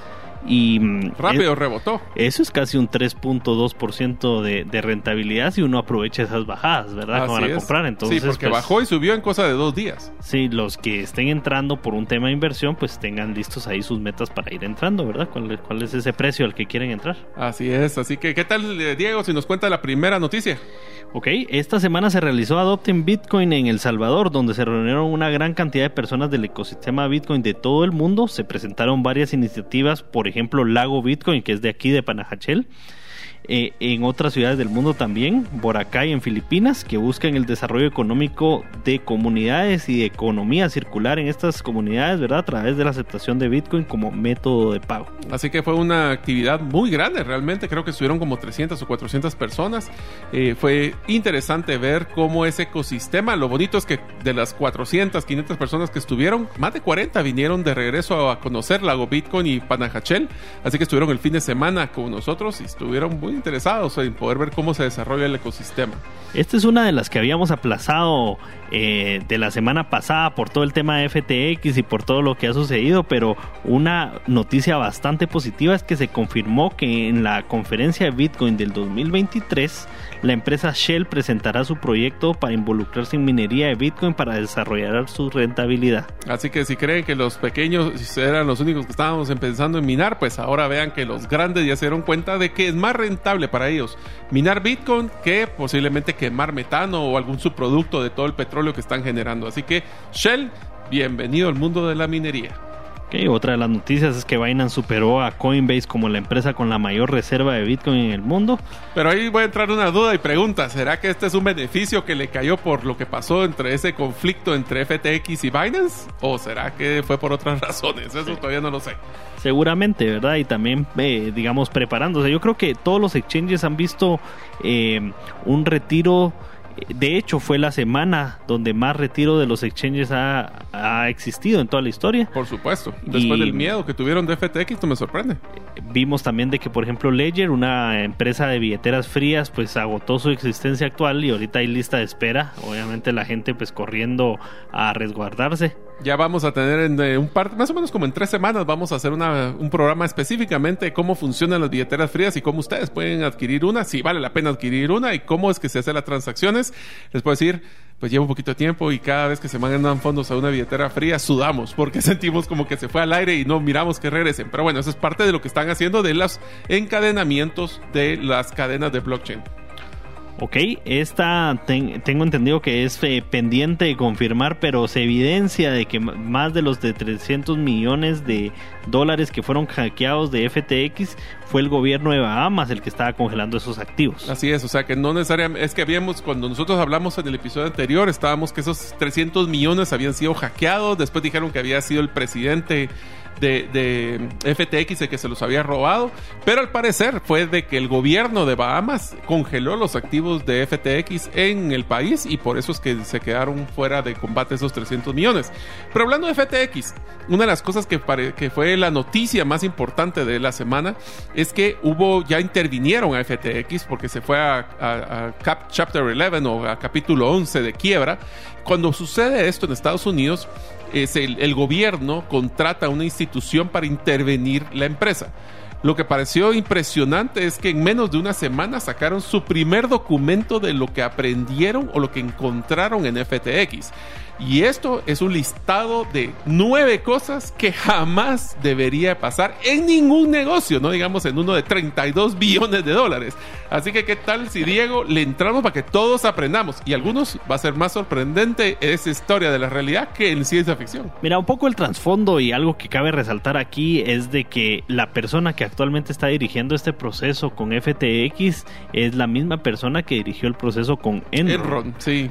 y rápido rebotó. Eso es casi un 3.2% de, de rentabilidad si uno aprovecha esas bajadas, ¿verdad? Así a comprar. Entonces, sí, porque pues, bajó y subió en cosa de dos días. Sí, los que estén entrando por un tema de inversión, pues tengan listos ahí sus metas para ir entrando, ¿verdad? ¿Cuál, cuál es ese precio al que quieren entrar? Así es, así que ¿qué tal, eh, Diego, si nos cuenta la primera noticia? Ok, esta semana se realizó Adopten Bitcoin en El Salvador, donde se reunieron una gran cantidad de personas del ecosistema Bitcoin de todo el mundo. Se presentaron varias iniciativas, por ejemplo, Lago Bitcoin, que es de aquí de Panajachel eh, en otras ciudades del mundo también, Boracay en Filipinas, que buscan el desarrollo económico de comunidades y de economía circular en estas comunidades, ¿verdad? A través de la aceptación de Bitcoin como método de pago. Así que fue una actividad muy grande, realmente creo que estuvieron como 300 o 400 personas. Eh, fue interesante ver cómo ese ecosistema, lo bonito es que de las 400, 500 personas que estuvieron, más de 40 vinieron de regreso a conocer Lago Bitcoin y Panajachel, así que estuvieron el fin de semana con nosotros y estuvieron muy interesados en poder ver cómo se desarrolla el ecosistema. Esta es una de las que habíamos aplazado eh, de la semana pasada por todo el tema de FTX y por todo lo que ha sucedido, pero una noticia bastante positiva es que se confirmó que en la conferencia de Bitcoin del 2023 la empresa Shell presentará su proyecto para involucrarse en minería de Bitcoin para desarrollar su rentabilidad. Así que si creen que los pequeños eran los únicos que estábamos empezando en minar, pues ahora vean que los grandes ya se dieron cuenta de que es más rentable para ellos minar Bitcoin que posiblemente quemar metano o algún subproducto de todo el petróleo que están generando. Así que Shell, bienvenido al mundo de la minería otra de las noticias es que Binance superó a Coinbase como la empresa con la mayor reserva de Bitcoin en el mundo. Pero ahí voy a entrar una duda y pregunta, ¿será que este es un beneficio que le cayó por lo que pasó entre ese conflicto entre FTX y Binance? ¿O será que fue por otras razones? Eso todavía no lo sé. Seguramente, ¿verdad? Y también, eh, digamos, preparándose. Yo creo que todos los exchanges han visto eh, un retiro de hecho, fue la semana donde más retiro de los exchanges ha, existido en toda la historia. Por supuesto. Después del miedo que tuvieron de FTX, no me sorprende. Vimos también de que, por ejemplo, Ledger, una empresa de billeteras frías, pues agotó su existencia actual y ahorita hay lista de espera. Obviamente la gente pues corriendo a resguardarse. Ya vamos a tener en eh, un par, más o menos como en tres semanas, vamos a hacer un programa específicamente de cómo funcionan las billeteras frías y cómo ustedes pueden adquirir una, si vale la pena adquirir una y cómo es que se hacen las transacciones. Les puedo decir, pues lleva un poquito de tiempo y cada vez que se mandan fondos a una billetera fría sudamos porque sentimos como que se fue al aire y no miramos que regresen. Pero bueno, eso es parte de lo que están haciendo de los encadenamientos de las cadenas de blockchain. Ok, esta tengo entendido que es eh, pendiente de confirmar, pero se evidencia de que más de los de 300 millones de dólares que fueron hackeados de FTX fue el gobierno de Bahamas el que estaba congelando esos activos. Así es, o sea que no necesariamente, es que habíamos, cuando nosotros hablamos en el episodio anterior, estábamos que esos 300 millones habían sido hackeados, después dijeron que había sido el presidente de, FTX de que se los había robado, pero al parecer fue de que el gobierno de Bahamas congeló los activos de FTX en el país y por eso es que se quedaron fuera de combate esos 300 millones. Pero hablando de FTX, una de las cosas que fue la noticia más importante de la semana es que hubo, ya intervinieron a FTX porque se fue a, Cap Chapter 11 o a capítulo 11 de quiebra. Cuando sucede esto en Estados Unidos, es el, el gobierno contrata a una institución para intervenir la empresa. Lo que pareció impresionante es que en menos de una semana sacaron su primer documento de lo que aprendieron o lo que encontraron en FTX. Y esto es un listado de nueve cosas que jamás debería pasar en ningún negocio, no digamos en uno de 32 billones de dólares. Así que, ¿qué tal si Diego le entramos para que todos aprendamos? Y algunos va a ser más sorprendente esa historia de la realidad que en ciencia ficción. Mira, un poco el trasfondo y algo que cabe resaltar aquí es de que la persona que actualmente está dirigiendo este proceso con FTX es la misma persona que dirigió el proceso con Enron. Enron sí.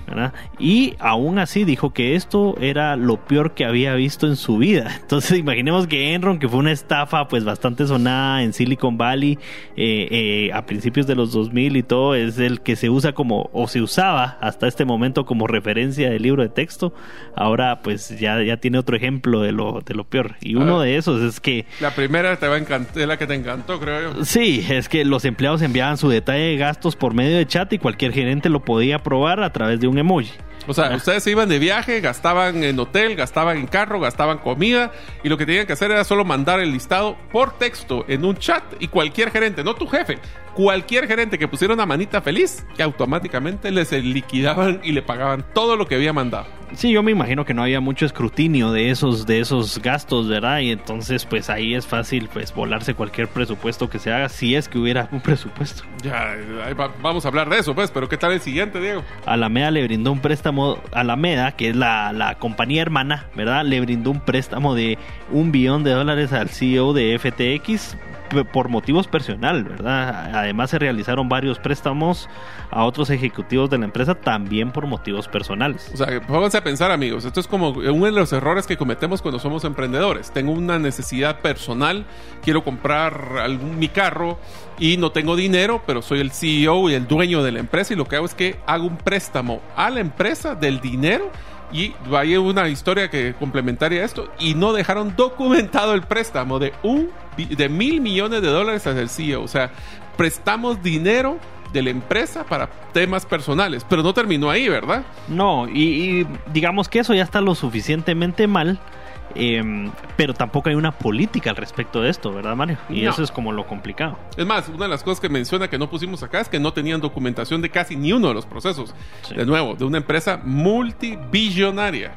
Y aún así dijo que esto era lo peor que había visto en su vida. Entonces imaginemos que Enron, que fue una estafa pues bastante sonada en Silicon Valley eh, eh, a principios de los 2000 y todo, es el que se usa como, o se usaba hasta este momento como referencia del libro de texto. Ahora pues ya, ya tiene otro ejemplo de lo, de lo peor. Y uno de esos es que... La primera te va a encantar, es la que te encantó, creo yo. Sí, es que los empleados enviaban su detalle de gastos por medio de chat y cualquier gerente lo podía probar a través de un emoji. O sea, ustedes se iban de viaje, gastaban en hotel, gastaban en carro, gastaban comida y lo que tenían que hacer era solo mandar el listado por texto en un chat y cualquier gerente, no tu jefe, cualquier gerente que pusiera una manita feliz, que automáticamente les liquidaban y le pagaban todo lo que había mandado. Sí, yo me imagino que no había mucho escrutinio de esos, de esos gastos, ¿verdad? Y entonces, pues ahí es fácil, pues, volarse cualquier presupuesto que se haga, si es que hubiera un presupuesto. Ya, vamos a hablar de eso, pues, pero ¿qué tal el siguiente, Diego? Alameda le brindó un préstamo, Alameda, que es la, la compañía hermana, ¿verdad? Le brindó un préstamo de un billón de dólares al CEO de FTX por motivos personal, ¿verdad? Además se realizaron varios préstamos a otros ejecutivos de la empresa también por motivos personales. O sea, pónganse a pensar amigos, esto es como uno de los errores que cometemos cuando somos emprendedores. Tengo una necesidad personal, quiero comprar algún, mi carro y no tengo dinero, pero soy el CEO y el dueño de la empresa y lo que hago es que hago un préstamo a la empresa del dinero y hay una historia que complementaria a esto y no dejaron documentado el préstamo de un de mil millones de dólares hacia el CEO. O sea, prestamos dinero de la empresa para temas personales, pero no terminó ahí, ¿verdad? No, y digamos que eso ya está lo suficientemente mal Em, pero tampoco hay una política al respecto de esto, ¿verdad, Mario? Y eso es como lo complicado. Es más, una de las cosas que menciona que no pusimos acá es que no tenían documentación de casi ni uno de los procesos. De nuevo, de una empresa multibillonaria.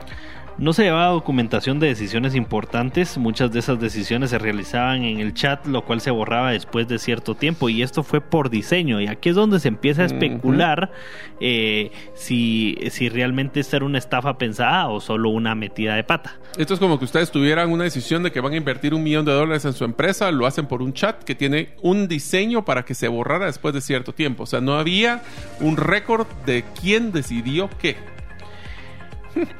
No se llevaba documentación de decisiones importantes, muchas de esas decisiones se realizaban en el chat, lo cual se borraba después de cierto tiempo y esto fue por diseño y aquí es donde se empieza a especular eh, si, si realmente esta era una estafa pensada o solo una metida de pata. Esto es como que ustedes tuvieran una decisión de que van a invertir un millón de dólares en su empresa, lo hacen por un chat que tiene un diseño para que se borrara después de cierto tiempo, o sea, no había un récord de quién decidió qué.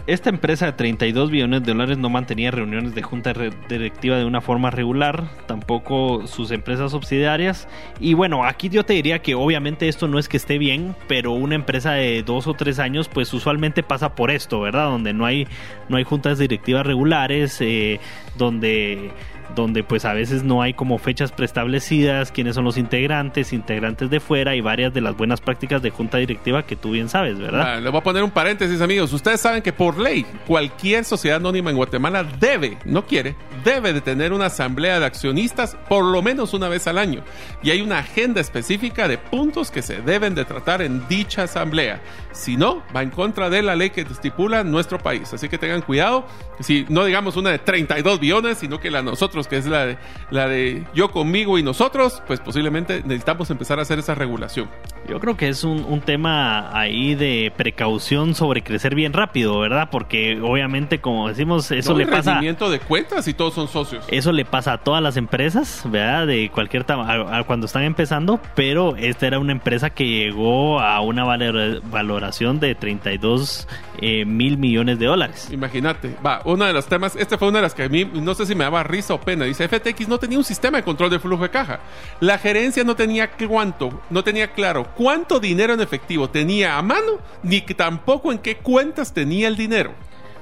Esta empresa de 32 billones de dólares no mantenía reuniones de junta directiva de una forma regular, tampoco sus empresas subsidiarias. Y bueno, aquí yo te diría que obviamente esto no es que esté bien, pero una empresa de dos o tres años, pues usualmente pasa por esto, ¿verdad? Donde no hay, no hay juntas directivas regulares, eh, donde donde pues a veces no hay como fechas preestablecidas, quiénes son los integrantes, integrantes de fuera y varias de las buenas prácticas de junta directiva que tú bien sabes, ¿verdad? Ah, le voy a poner un paréntesis amigos, ustedes saben que por ley cualquier sociedad anónima en Guatemala debe, no quiere, debe de tener una asamblea de accionistas por lo menos una vez al año y hay una agenda específica de puntos que se deben de tratar en dicha asamblea. Si no, va en contra de la ley que estipula nuestro país, así que tengan cuidado, si no digamos una de 32 billones, sino que la nosotros que es la de, la de yo conmigo y nosotros, pues posiblemente necesitamos empezar a hacer esa regulación. Yo creo que es un, un tema ahí de precaución sobre crecer bien rápido, ¿verdad? Porque obviamente, como decimos, eso le pasa. rendimiento de cuentas y todos son socios. Eso le pasa a todas las empresas, ¿verdad? De cualquier tamaño, cuando están empezando, pero esta era una empresa que llegó a una valoración de 32 eh, mil millones de dólares. Imagínate, va, uno de los temas, este fue una de las que a mí, no sé si me daba risa o pena, dice FTX no tenía un sistema de control de flujo de caja. La gerencia no tenía cuánto, no tenía claro cuánto dinero en efectivo tenía a mano, ni tampoco en qué cuentas tenía el dinero.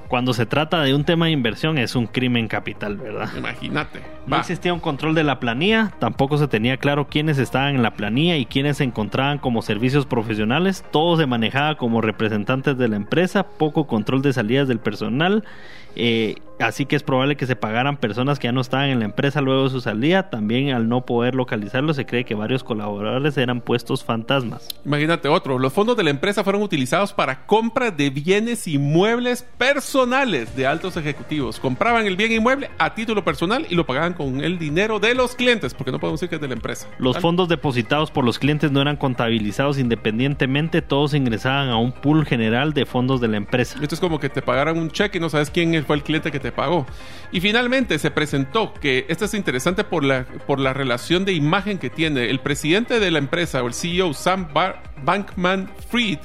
Cuando se trata de un tema de inversión es un crimen capital, ¿verdad? Imagínate. No existía un control de la planilla, tampoco se tenía claro quiénes estaban en la planilla y quiénes se encontraban como servicios profesionales, todo se manejaba como representantes de la empresa, poco control de salidas del personal eh, así que es probable que se pagaran personas que ya no estaban en la empresa luego de su salida. También al no poder localizarlo se cree que varios colaboradores eran puestos fantasmas. Imagínate otro, los fondos de la empresa fueron utilizados para compra de bienes inmuebles personales de altos ejecutivos. Compraban el bien inmueble a título personal y lo pagaban con el dinero de los clientes, porque no podemos decir que es de la empresa. Los fondos depositados por los clientes no eran contabilizados independientemente, todos ingresaban a un pool general de fondos de la empresa. Esto es como que te pagaran un cheque y no sabes quién fue el cliente que te pagó. Y finalmente se presentó que esto es interesante por la, por la relación de imagen que tiene el presidente de la empresa o el CEO Sam Bankman Fried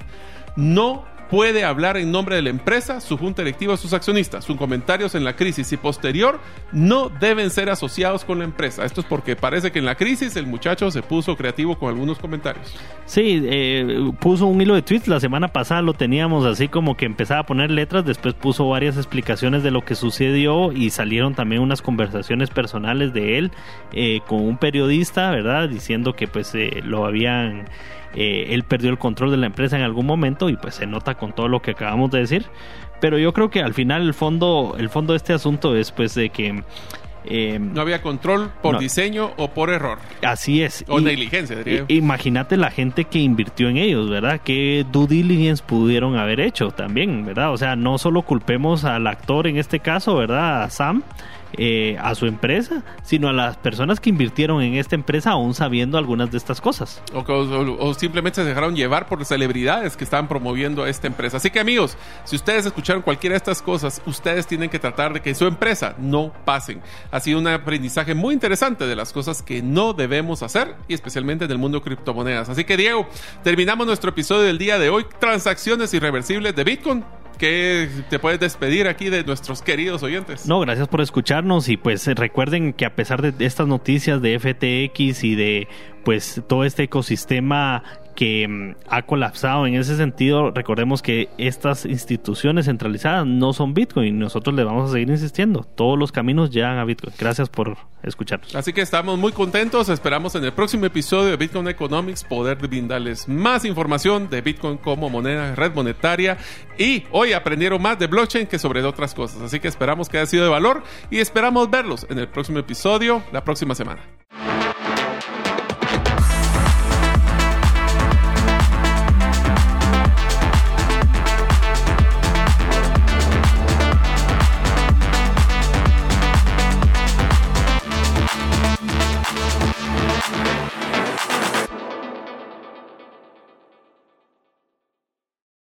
no puede hablar en nombre de la empresa, su junta directiva, sus accionistas. Sus comentarios en la crisis y posterior no deben ser asociados con la empresa. Esto es porque parece que en la crisis el muchacho se puso creativo con algunos comentarios. Sí, eh, puso un hilo de tweets. La semana pasada lo teníamos así como que empezaba a poner letras. Después puso varias explicaciones de lo que sucedió y salieron también unas conversaciones personales de él eh, con un periodista, ¿verdad? Diciendo que pues eh, lo habían eh, él perdió el control de la empresa en algún momento y pues se nota con todo lo que acabamos de decir. Pero yo creo que al final el fondo, el fondo de este asunto es pues de que eh, no había control por diseño o por error. Así es. O negligencia, diría Imagínate la gente que invirtió en ellos, ¿verdad? ¿Qué due diligence pudieron haber hecho también, ¿verdad? O sea, no solo culpemos al actor en este caso, ¿verdad? A Sam, eh, a su empresa, sino a las personas que invirtieron en esta empresa aún sabiendo algunas de estas cosas. O, simplemente se dejaron llevar por celebridades que estaban promoviendo esta empresa. Así que amigos, si ustedes escucharon cualquiera de estas cosas, ustedes tienen que tratar de que su empresa no pasen. Ha sido un aprendizaje muy interesante de las cosas que no debemos hacer y especialmente en el mundo de criptomonedas. Así que Diego, terminamos nuestro episodio del día de hoy, transacciones irreversibles de Bitcoin que te puedes despedir aquí de nuestros queridos oyentes. No, gracias por escucharnos y pues recuerden que a pesar de estas noticias de FTX y de pues todo este ecosistema que mm, ha colapsado en ese sentido, recordemos que estas instituciones centralizadas no son Bitcoin. Nosotros le vamos a seguir insistiendo. Todos los caminos llegan a Bitcoin. Gracias por escucharnos. Así que estamos muy contentos. Esperamos en el próximo episodio de Bitcoin Economics poder brindarles más información de Bitcoin como moneda, red monetaria. Y hoy aprendieron más de blockchain que sobre otras cosas. Así que esperamos que haya sido de valor y esperamos verlos en el próximo episodio la próxima semana.